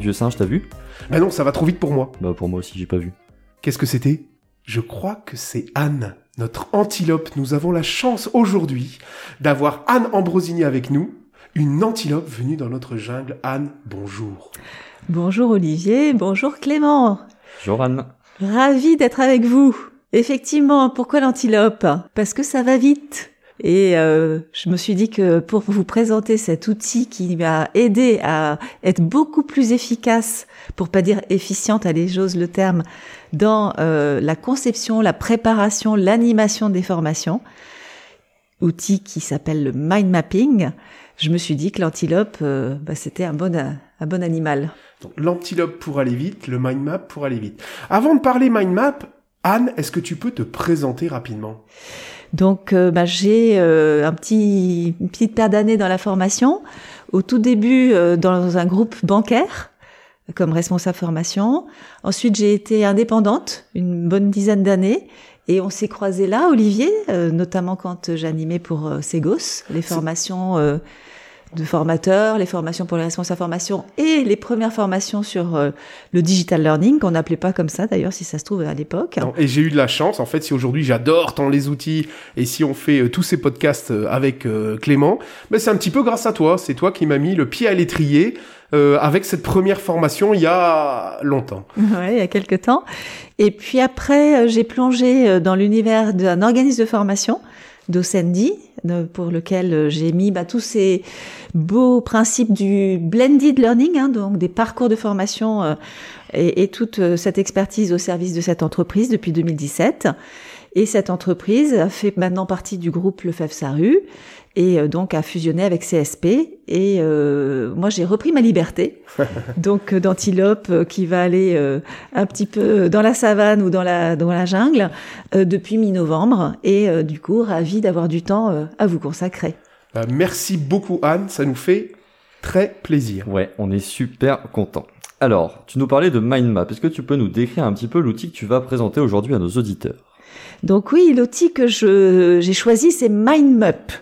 vieux singe, t'as vu? Bah non, ça va trop vite pour moi. Bah pour moi aussi, j'ai pas vu. Qu'est-ce que c'était? Je crois que c'est Anne, notre antilope. Nous avons la chance aujourd'hui d'avoir Anne Ambrosini avec nous, une antilope venue dans notre jungle. Anne, bonjour. Bonjour Olivier, bonjour Clément. Bonjour Anne. Ravi d'être avec vous. Effectivement, pourquoi l'antilope? Parce que ça va vite. Et euh, je me suis dit que pour vous présenter cet outil qui m'a aidé à être beaucoup plus efficace, pour pas dire efficiente, allez j'ose le terme, dans euh, la conception, la préparation, l'animation des formations, outil qui s'appelle le mind mapping, je me suis dit que l'antilope, euh, bah, c'était un bon, un bon animal. Donc l'antilope pour aller vite, le mind map pour aller vite. Avant de parler mind map, Anne, est-ce que tu peux te présenter rapidement? Donc, euh, bah, j'ai euh, un petit, une petite paire d'années dans la formation. Au tout début, euh, dans un groupe bancaire comme responsable formation. Ensuite, j'ai été indépendante une bonne dizaine d'années. Et on s'est croisés là, Olivier, notamment quand j'animais pour Segos, les formations de formateurs, les formations pour les responsables formation et les premières formations sur euh, le digital learning, qu'on n'appelait pas comme ça d'ailleurs, si ça se trouve à l'époque. Et j'ai eu de la chance, en fait, si aujourd'hui j'adore tant les outils et si on fait euh, tous ces podcasts euh, avec Clément, ben c'est un petit peu grâce à toi. C'est toi qui m'as mis le pied à l'étrier. avec cette première formation il y a longtemps. Ouais, il y a quelques temps. Et puis après, j'ai plongé dans l'univers d'un organisme de formation, Docendi, pour lequel j'ai mis bah, tous ces beaux principes du blended learning, hein, donc des parcours de formation euh, et, toute euh, cette expertise au service de cette entreprise depuis 2017. Et cette entreprise fait maintenant partie du groupe Lefebvre Saru et euh, donc a fusionné avec CSP. Et euh, moi, j'ai repris ma liberté, donc d'antilope qui va aller un petit peu dans la savane ou dans la dans la jungle depuis mi-novembre. Et du coup, ravi d'avoir du temps à vous consacrer. Bah, merci beaucoup Anne, ça nous fait très plaisir. Ouais, on est super content. Alors, tu nous parlais de MindMap. Est-ce que tu peux nous décrire un petit peu l'outil que tu vas présenter aujourd'hui à nos auditeurs? Donc oui, l'outil que j'ai choisi, c'est MindMap.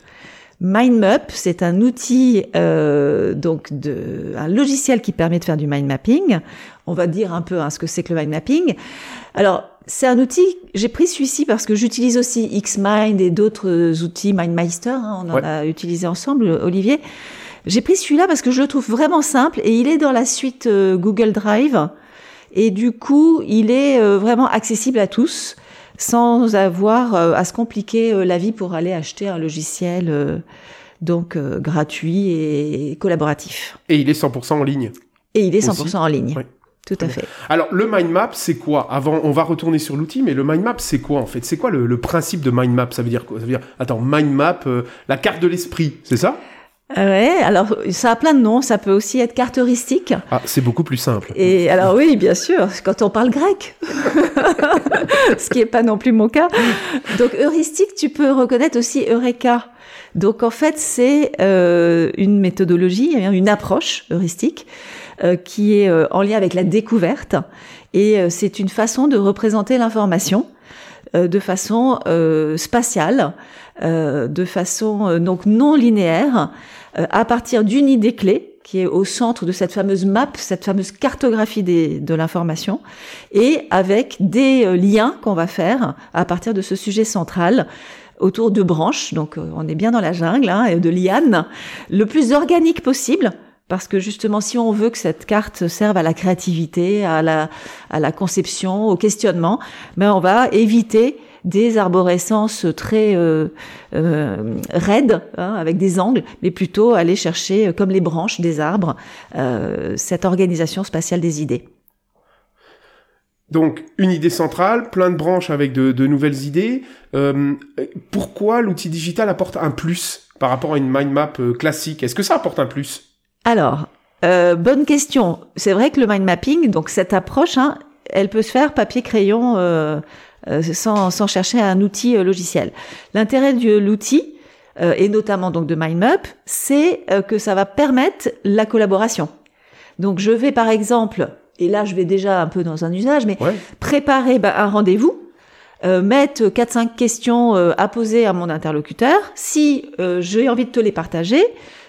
MindMap, c'est un outil, euh, donc de, un logiciel qui permet de faire du mind mapping. On va dire un peu hein, ce que c'est que le mind mapping. Alors, c'est un outil, j'ai pris celui-ci parce que j'utilise aussi Xmind et d'autres outils, MindMeister, hein, on en a utilisé ensemble, Olivier. J'ai pris celui-là parce que je le trouve vraiment simple et il est dans la suite euh, Google Drive. Et du coup, il est euh, vraiment accessible à tous sans avoir euh, à se compliquer la vie pour aller acheter un logiciel donc gratuit et collaboratif. Et il est 100% en ligne. Et il est 100% en ligne. Tout à fait. Alors, le mind map, c'est quoi? Avant, on va retourner sur l'outil, mais le mind map, c'est quoi en fait? C'est quoi le, principe de mind map? Ça veut dire quoi? Ça veut dire, attends, mind map, euh, la carte de l'esprit, c'est ça? euh, Ouais, alors ça a plein de noms. Ça peut aussi être carte heuristique. Ah, c'est beaucoup plus simple. Et alors oui, bien sûr, quand on parle grec, ce qui est pas non plus mon cas. Donc heuristique, tu peux reconnaître aussi eureka. Donc en fait, c'est euh, une méthodologie, une approche heuristique euh, qui est euh, en lien avec la découverte. Et c'est une façon de représenter l'information de façon spatiale, de façon donc non linéaire, à partir d'une idée clé qui est au centre de cette fameuse map, cette fameuse cartographie des, de l'information, et avec des liens qu'on va faire à partir de ce sujet central autour de branches, donc on est bien dans la jungle, hein, de lianes, le plus organique possible, parce que justement, si on veut que cette carte serve à la créativité, à la, à la conception, au questionnement, ben on va éviter des arborescences très euh, euh, raides, hein, avec des angles, mais plutôt aller chercher, euh, comme les branches des arbres, euh, cette organisation spatiale des idées. Donc une idée centrale, plein de branches avec de, de nouvelles idées. Euh, pourquoi l'outil digital apporte un plus par rapport à une mind map classique? Est-ce que ça apporte un plus? Alors, euh, bonne question. C'est vrai que le mind mapping, donc cette approche, hein, elle peut se faire papier-crayon euh, euh, sans, sans, chercher un outil logiciel. L'intérêt de l'outil, et notamment donc de MindMap, c'est que ça va permettre la collaboration. Donc je vais par exemple, et là je vais déjà un peu dans un usage, mais préparer bah, un rendez-vous, mettre 4-5 questions à poser à mon interlocuteur. Si j'ai envie de te les partager,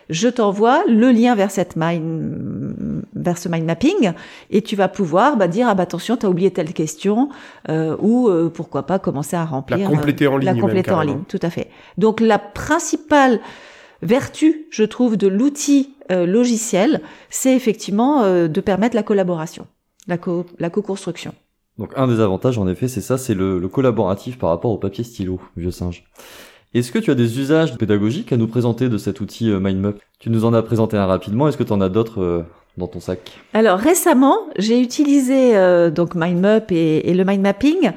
je t'envoie le lien vers cette mind, vers ce mind mapping, et tu vas pouvoir bah, dire ah bah attention, t'as oublié telle question, euh, ou euh, pourquoi pas commencer à remplir. La compléter en euh, ligne. La même, compléter en ligne, tout à fait. Donc la principale vertu, je trouve, de l'outil euh, logiciel, c'est effectivement euh, de permettre la collaboration, la co- la co-construction. Donc un des avantages, en effet, c'est ça, c'est le, le collaboratif par rapport au papier stylo, vieux singe. Est-ce que tu as des usages pédagogiques à nous présenter de cet outil euh, MindMap Tu nous en as présenté un rapidement, est-ce que tu en as d'autres euh, dans ton sac? Alors récemment, j'ai utilisé euh, donc MindMap et, le mind mapping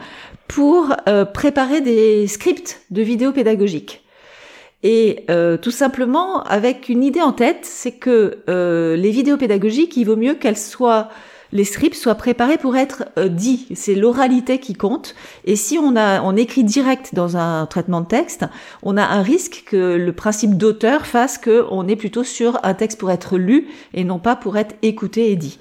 pour euh, préparer des scripts de vidéos pédagogiques. Et euh, tout simplement avec une idée en tête, c'est que les vidéos pédagogiques, il vaut mieux qu'elles soient les scripts soient préparés pour être euh, dits. C'est l'oralité qui compte. Et si on on écrit direct dans un traitement de texte, on a un risque que le principe d'auteur fasse que on est plutôt sur un texte pour être lu et non pas pour être écouté et dit.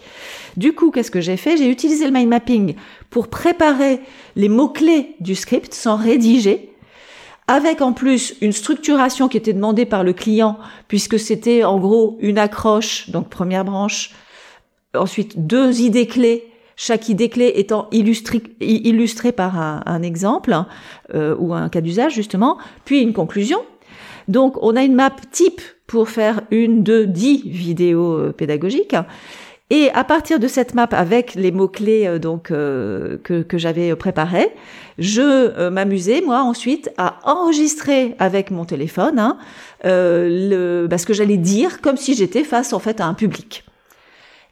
Du coup, qu'est-ce que j'ai fait? J'ai utilisé le mind mapping pour préparer les mots-clés du script sans rédiger avec en plus une structuration qui était demandée par le client, puisque c'était en gros une accroche, donc première branche, ensuite deux idées clés, chaque idée clé étant illustrée, illustrée par un, exemple euh, ou un cas d'usage justement, puis une conclusion. Donc on a une map type pour faire une, deux, dix vidéos euh, pédagogiques. Et à partir de cette map avec les mots clés euh, donc euh, que, que j'avais préparés, je euh, m'amusais moi ensuite à enregistrer avec mon téléphone hein, euh, le, bah, ce que j'allais dire comme si j'étais face en fait à un public.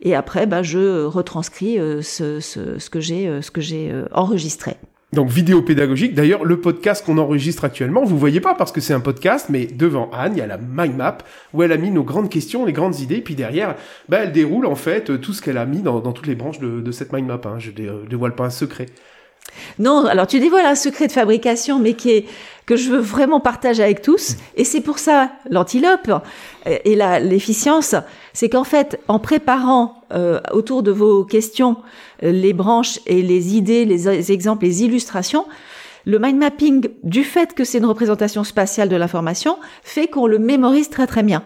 Et après, bah, je retranscris euh, ce, ce, ce que j'ai euh, ce que j'ai euh, enregistré. Donc vidéo pédagogique. D'ailleurs, le podcast qu'on enregistre actuellement, vous voyez pas parce que c'est un podcast, mais devant Anne, il y a la mind map où elle a mis nos grandes questions, les grandes idées, puis derrière, bah, elle déroule en fait euh, tout ce qu'elle a mis dans, dans toutes les branches de, de cette mind map. Hein. Je dé- euh, dévoile pas un secret. Non, alors tu dévoiles un secret de fabrication, mais qui est que je veux vraiment partager avec tous. Et c'est pour ça l'antilope euh, et l'efficience, c'est qu'en fait, en préparant euh, autour de vos questions euh, les branches et les idées, les, les exemples, les illustrations, le mind mapping, du fait que c'est une représentation spatiale de l'information, fait qu'on le mémorise très très bien.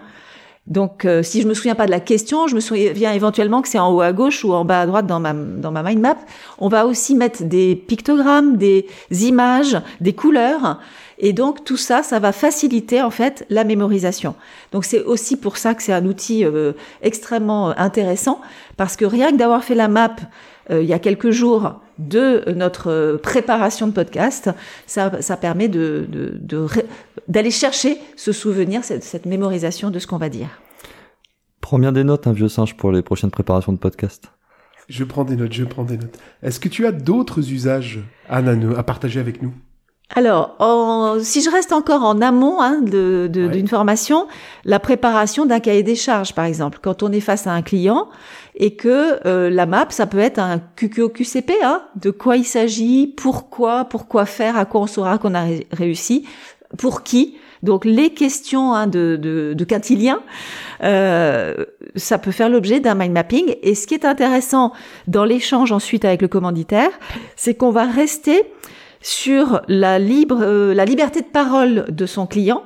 Donc, euh, si je me souviens pas de la question, je me souviens éventuellement que c'est en haut à gauche ou en bas à droite dans ma dans ma mind map. On va aussi mettre des pictogrammes, des images, des couleurs, et donc tout ça, ça va faciliter en fait la mémorisation. Donc c'est aussi pour ça que c'est un outil euh, extrêmement intéressant parce que rien que d'avoir fait la map euh, il y a quelques jours de notre euh, préparation de podcast, ça, ça permet de, de, de ré- d'aller chercher ce souvenir, cette, cette mémorisation de ce qu'on va dire. Prends bien des notes, un vieux singe, pour les prochaines préparations de podcast. Je prends des notes, je prends des notes. Est-ce que tu as d'autres usages, à partager avec nous? Alors, en- si je reste encore en amont hein, de- de- Ouais. d'une formation, la préparation d'un cahier des charges, par exemple, quand on est face à un client et que euh, la map, ça peut être un QQOQCP, hein, de quoi il s'agit, pourquoi, pourquoi faire, à quoi on saura qu'on a ré- réussi, pour qui. Donc les questions hein, de, de, de quintilien, euh, ça peut faire l'objet d'un mind mapping. Et ce qui est intéressant dans l'échange ensuite avec le commanditaire, c'est qu'on va rester sur la libre, euh, la liberté de parole de son client.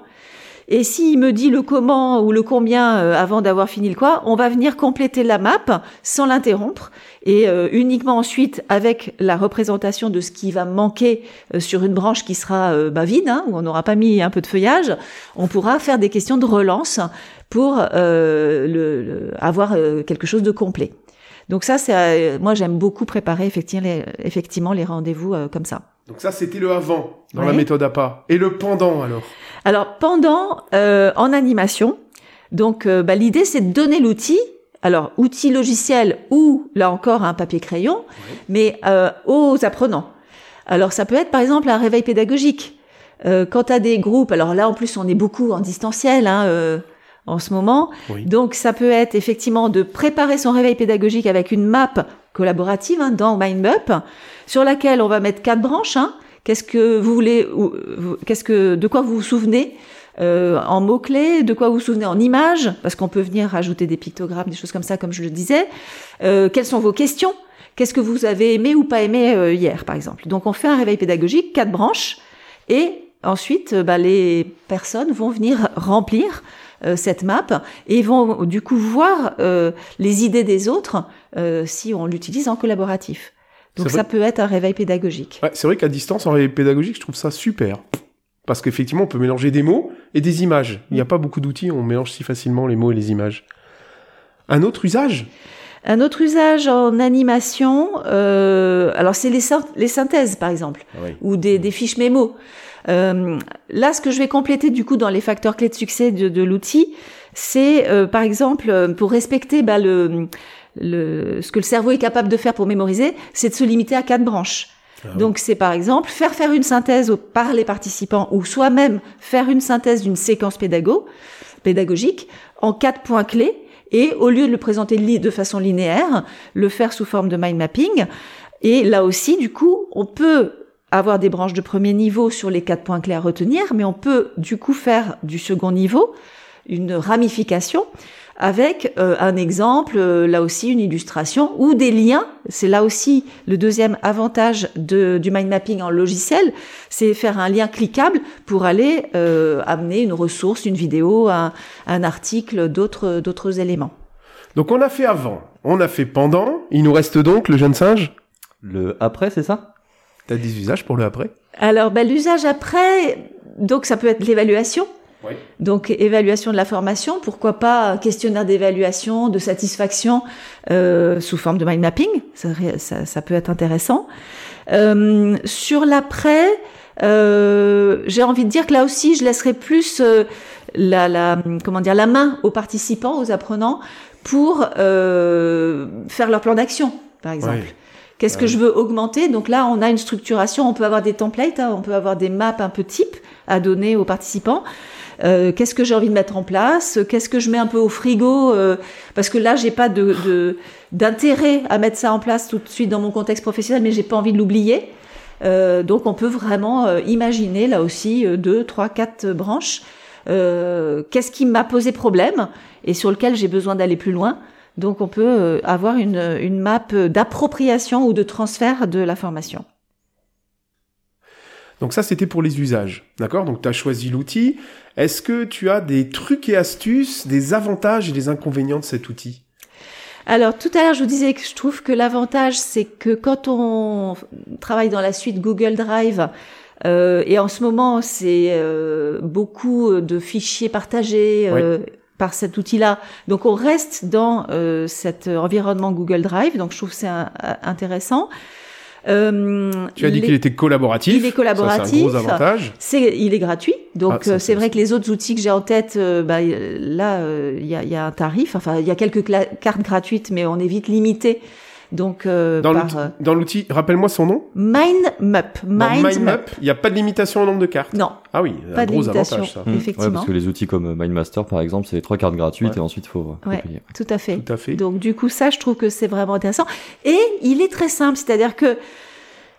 Et s'il me dit le comment ou le combien euh, avant d'avoir fini le quoi, on va venir compléter la map sans l'interrompre et euh, uniquement ensuite avec la représentation de ce qui va manquer euh, sur une branche qui sera euh, bah, vide, hein, où on n'aura pas mis un peu de feuillage, on pourra faire des questions de relance pour euh, le, le- avoir euh, quelque chose de complet. Donc ça, c'est euh, moi j'aime beaucoup préparer effectivement les, effectivement les rendez-vous euh, comme ça. Donc ça, c'était le avant dans la méthode APA. Et le pendant alors? Alors pendant euh, en animation, donc euh, bah, l'idée c'est de donner l'outil. Alors outil logiciel ou là encore un papier crayon, mais euh, aux apprenants. Alors ça peut être par exemple un réveil pédagogique. Euh, quand tu as des groupes, alors là en plus on est beaucoup en distanciel hein, euh, en ce moment, Oui. donc ça peut être effectivement de préparer son réveil pédagogique avec une map collaborative hein, dans MindMap sur laquelle on va mettre quatre branches. Hein. Qu'est-ce que vous voulez, qu'est-ce que, de quoi vous vous souvenez euh, en mots-clés, de quoi vous vous souvenez en images, parce qu'on peut venir rajouter des pictogrammes, des choses comme ça, comme je le disais. Euh, quelles sont vos questions? Qu'est-ce que vous avez aimé ou pas aimé euh, hier, par exemple? Donc on fait un réveil pédagogique, quatre branches, et ensuite, euh, bah, les personnes vont venir remplir cette map et vont du coup voir euh, les idées des autres euh, si on l'utilise en collaboratif. Donc ça peut être un réveil pédagogique. Ouais, c'est vrai qu'à distance, en réveil pédagogique, je trouve ça super. Parce qu'effectivement, on peut mélanger des mots et des images. Il n'y a pas beaucoup d'outils, on mélange si facilement les mots et les images. Un autre usage? Un autre usage en animation, euh, alors c'est les, syn- les synthèses par exemple. ou des, des fiches mémo. Euh, là, ce que je vais compléter du coup dans les facteurs clés de succès de, de l'outil, c'est euh, par exemple euh, pour respecter bah, le, le, ce que le cerveau est capable de faire pour mémoriser, c'est de se limiter à quatre branches. Donc c'est par exemple faire faire une synthèse par les participants ou soi-même faire une synthèse d'une séquence pédago, pédagogique en quatre points clés et au lieu de le présenter de façon linéaire, le faire sous forme de mind mapping. Et là aussi, du coup, on peut avoir des branches de premier niveau sur les quatre points clés à retenir, mais on peut du coup faire du second niveau une ramification avec euh, un exemple, euh, là aussi une illustration ou des liens. C'est là aussi le deuxième avantage de, du mind mapping en logiciel, c'est faire un lien cliquable pour aller euh, amener une ressource, une vidéo, un, un article, d'autres d'autres éléments. Donc on a fait avant, on a fait pendant, il nous reste donc le jeune singe? Le après, c'est ça? T'as des usages pour le après? Alors, ben, l'usage après, donc ça peut être l'évaluation. Oui. Donc, évaluation de la formation, pourquoi pas questionnaire d'évaluation, de satisfaction euh, sous forme de mind mapping, ça, ça, ça peut être intéressant. Euh, sur l'après, euh, j'ai envie de dire que là aussi, je laisserai plus euh, la, la, comment dire, la main aux participants, aux apprenants, pour euh, faire leur plan d'action, par exemple. Qu'est-ce que je veux augmenter? Donc là, on a une structuration, on peut avoir des templates, hein, on peut avoir des maps un peu types à donner aux participants. Euh, Qu'est-ce que j'ai envie de mettre en place? Qu'est-ce que je mets un peu au frigo? Euh, Parce que là, j'ai pas de de- d'intérêt à mettre ça en place tout de suite dans mon contexte professionnel, mais j'ai pas envie de l'oublier. Euh, donc, on peut vraiment imaginer là aussi deux, trois, quatre branches. Euh, Qu'est-ce qui m'a posé problème et sur lequel j'ai besoin d'aller plus loin? Donc on peut euh, avoir une, une map d'appropriation ou de transfert de la formation. Donc ça, c'était pour les usages. D'accord? Donc tu as choisi l'outil. Est-ce que tu as des trucs et astuces, des avantages et des inconvénients de cet outil? Alors tout à l'heure, je vous disais que je trouve que l'avantage, c'est que quand on travaille dans la suite Google Drive, euh, et en ce moment, c'est euh, beaucoup de fichiers partagés euh, par cet outil-là. Donc on reste dans euh, cet environnement Google Drive. Donc je trouve c'est intéressant. Euh, Tu as dit les- qu'il était collaboratif. Il est collaboratif. un gros avantage. C'est, il est gratuit, donc Ah, euh, c'est vrai que les autres outils que j'ai en tête, euh, bah, là, euh, il y, a, y a un tarif. Enfin, il y a quelques cartes gratuites, mais on est vite limité. Donc, euh, Dans par l'outil- euh, dans l'outil, rappelle-moi son nom. MindMap. Dans Mind MindMap, Map. il n'y a pas de limitation au nombre de cartes. Non, Ah oui, pas un de gros limitation. avantage ça. Hmm. Effectivement. Ouais, parce que les outils comme MindMaster, par exemple, c'est les trois cartes gratuites Ouais. et ensuite il faut, faut Ouais. payer. tout à fait. Tout à fait. Donc du coup, ça, je trouve que c'est vraiment intéressant. Et il est très simple, c'est-à-dire que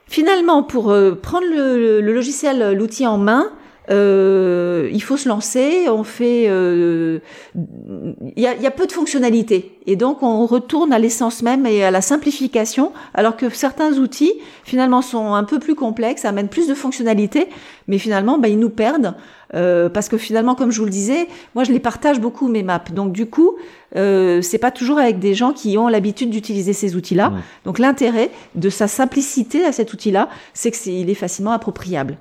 finalement, pour euh, prendre le, le logiciel, euh, l'outil en main, euh, il faut se lancer. On fait, euh, il y, a, y a peu de fonctionnalités, et donc on retourne à l'essence même et à la simplification, alors que certains outils finalement sont un peu plus complexes, amènent plus de fonctionnalités, mais finalement, bah, ils nous perdent. euh, parce que finalement, comme je vous le disais, moi je les partage beaucoup mes maps. Donc du coup, euh, c'est pas toujours avec des gens qui ont l'habitude d'utiliser ces outils-là. Ouais. Donc l'intérêt de sa simplicité à cet outil-là, c'est que c'est il est facilement appropriable.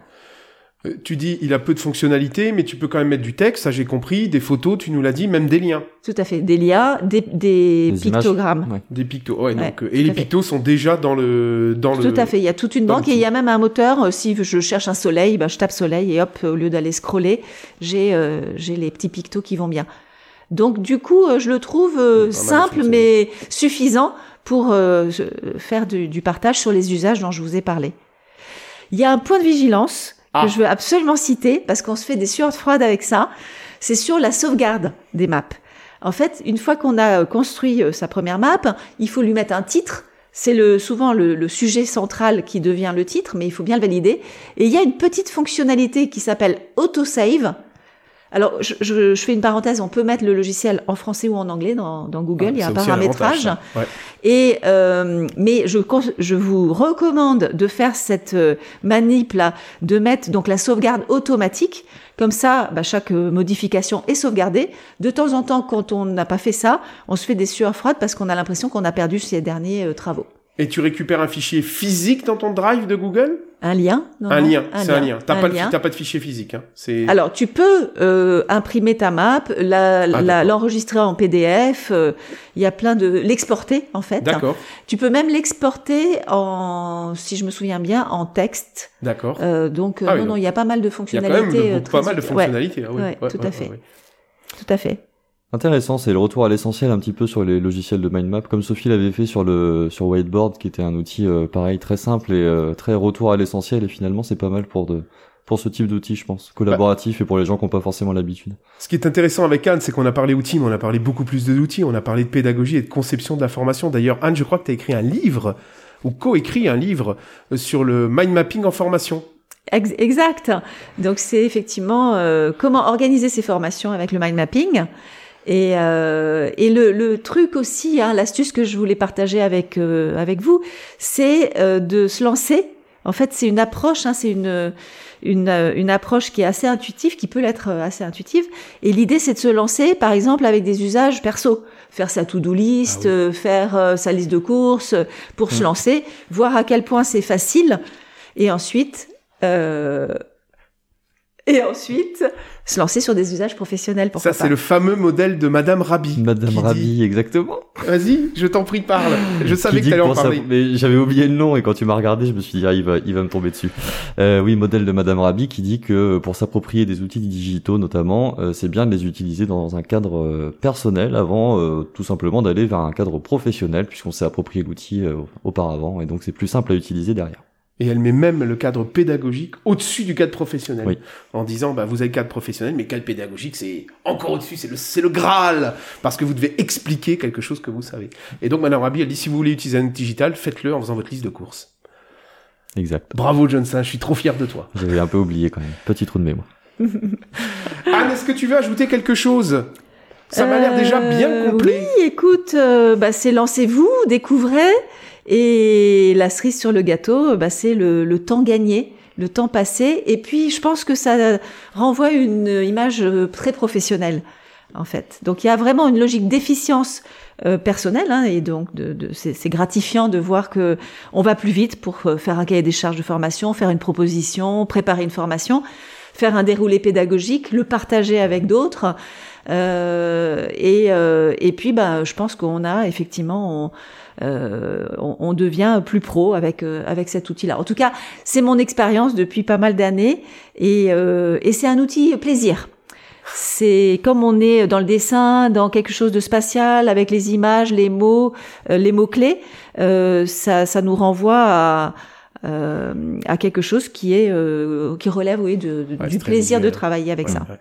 Euh, Tu dis, il a peu de fonctionnalités, mais tu peux quand même mettre du texte, ça j'ai compris, des photos, tu nous l'as dit, même des liens, Tout à fait. Des liens, des, des, Des images. pictogrammes. Ouais. des pictos. Ouais, Ouais, donc, euh, tout et les pictos sont déjà dans le, dans le. Tout à fait. Il y a toute une banque et il y a même un moteur. euh, Si je cherche un soleil, ben, je tape soleil et hop, au lieu d'aller scroller, j'ai euh, j'ai les petits pictos qui vont bien. Donc du coup, je le trouve euh, simple mais suffisant pour euh, faire du, du partage sur les usages dont je vous ai parlé. Il y a un point de vigilance Ah. que je veux absolument citer parce qu'on se fait des sueurs froides avec ça. C'est sur la sauvegarde des maps. En fait, une fois qu'on a euh, construit euh, sa première map, il faut lui mettre un titre. C'est le, souvent le, le sujet central qui devient le titre, mais il faut bien le valider. Et il y a une petite fonctionnalité qui s'appelle autosave. Alors, je, je, je, fais une parenthèse, on peut mettre le logiciel en français ou en anglais dans, dans Google, Ah, il y a un paramétrage. Ouais. Et euh, mais je, je vous recommande de faire cette euh, manip là, de mettre donc la sauvegarde automatique. Comme ça, bah, chaque euh, modification est sauvegardée. De temps en temps, quand on n'a pas fait ça, on se fait des sueurs froides parce qu'on a l'impression qu'on a perdu ses derniers euh, travaux. Et tu récupères un fichier physique dans ton drive de Google? Un lien? Non, Un non, lien, c'est un lien. T'as pas, pas de fichier physique. Hein. C'est Alors, tu peux euh, imprimer ta map, la- Ah, la- l'enregistrer en PDF. euh, Il y a plein de l'exporter en fait. d'accord, Tu peux même l'exporter en, si je me souviens bien, en texte. d'accord. Euh, donc, euh, Ah oui, non, non, il y a pas mal de Il y a quand fonctionnalités. même euh, pas mal de. Ouais, fonctionnalités. oui. ouais, tout à fait. tout à fait. Intéressant, c'est le retour à l'essentiel un petit peu sur les logiciels de mind map, comme Sophie l'avait fait sur le sur Whiteboard, qui était un outil euh, pareil très simple et euh, très retour à l'essentiel. Et finalement, c'est pas mal pour de pour ce type d'outil, je pense, collaboratif et pour les gens qui n'ont pas forcément l'habitude. Ce qui est intéressant avec Anne, c'est qu'on a parlé outils, mais on a parlé beaucoup plus d'outils. On a parlé de pédagogie et de conception de la formation. D'ailleurs, Anne, je crois que tu as écrit un livre, ou co-écrit un livre, euh, sur le mind mapping en formation. Ex- Exact. Donc, c'est effectivement euh, comment organiser ces formations avec le mind mapping. Et, euh, et le, le truc aussi, hein, l'astuce que je voulais partager avec euh, avec vous, c'est euh, de se lancer. En fait, c'est une approche, hein, c'est une une, euh, une approche qui est assez intuitive, qui peut l'être euh, assez intuitive. Et l'idée, c'est de se lancer, par exemple, avec des usages perso, faire sa to-do list, Ah oui. euh, faire sa liste de courses, pour se Mm. lancer, voir à quel point c'est facile, et ensuite euh, et ensuite se lancer sur des usages professionnels. Pourquoi Ça, c'est le fameux modèle de Madame Rabi. Madame dit- Rabi, exactement. Vas-y, je t'en prie, parle. Je savais Qui que t'allais en parler. Mais j'avais oublié le nom et quand tu m'as regardé, je me suis dit ah, il va il va me tomber dessus. Euh, oui, modèle de Madame Rabi qui dit que pour s'approprier des outils digitaux notamment, euh, c'est bien de les utiliser dans un cadre euh, personnel avant euh, tout simplement d'aller vers un cadre professionnel puisqu'on s'est approprié l'outil euh, auparavant et donc c'est plus simple à utiliser derrière. Et elle met même le cadre pédagogique au-dessus du cadre professionnel. Oui. En disant, bah, vous avez le cadre professionnel, mais le cadre pédagogique, c'est encore au-dessus, c'est le, c'est le Graal. Parce que vous devez expliquer quelque chose que vous savez. Et donc, Madame Rabi, elle dit, si vous voulez utiliser un outil digital, faites-le en faisant votre liste de courses. Exact. Bravo, Johnson, je suis trop fier de toi. J'avais un peu oublié quand même. Petit trou de mémoire. Anne, est-ce que tu veux ajouter quelque chose? Ça m'a l'air déjà bien Euh, complet. Oui, écoute, euh, bah, c'est lancez-vous, découvrez. Et la cerise sur le gâteau, bah, c'est le, le temps gagné, le temps passé. Et puis, je pense que ça renvoie une image euh, très professionnelle, en fait. Donc, il y a vraiment une logique d'efficience euh, personnelle, hein, et donc de, de, c'est gratifiant de voir que on va plus vite pour euh, faire un cahier des charges de formation, faire une proposition, préparer une formation, faire un déroulé pédagogique, le partager avec d'autres. Euh, et, euh, et puis, bah, je pense qu'on a effectivement, on, on devient plus pro avec euh, avec cet outil-là. En tout cas, c'est mon expérience depuis pas mal d'années, et, euh, et c'est un outil plaisir. C'est comme on est dans le dessin, dans quelque chose de spatial, avec les images, les mots, euh, les mots clés, euh, ça, ça nous renvoie à euh, à quelque chose qui est euh, qui relève oui de, de- Ouais, du plaisir de travailler avec ça. Ouais.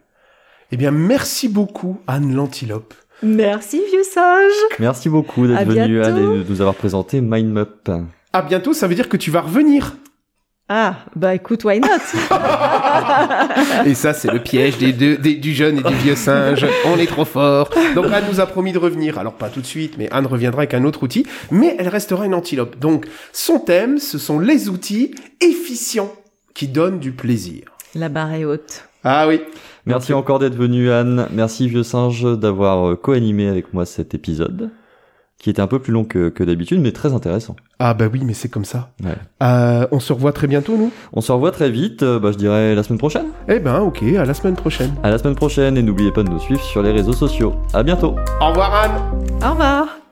Eh bien, merci beaucoup, Anne l'Antilope. Merci vieux sage. Merci beaucoup d'être venu Anne et de nous avoir présenté MindMap. À bientôt, ça veut dire que tu vas revenir. Ah bah écoute why not? Et ça, c'est le piège des deux, des- du jeune et du vieux singe. On est trop fort. Donc Anne nous a promis de revenir. Alors pas tout de suite, mais Anne reviendra avec un autre outil. Mais elle restera une antilope. Donc son thème, ce sont les outils efficients qui donnent du plaisir. La barre est haute. Ah oui. Merci encore d'être venu Anne. Merci Vieux Singe d'avoir euh, co-animé avec moi cet épisode, qui était un peu plus long que, que d'habitude, mais très intéressant. Ah bah oui, mais c'est comme ça. Ouais. Euh, on se revoit très bientôt, nous? On se revoit très vite, euh, bah, je dirais la semaine prochaine. Eh ben ok, à la semaine prochaine. À la semaine prochaine et n'oubliez pas de nous suivre sur les réseaux sociaux. À bientôt. Au revoir Anne Au revoir.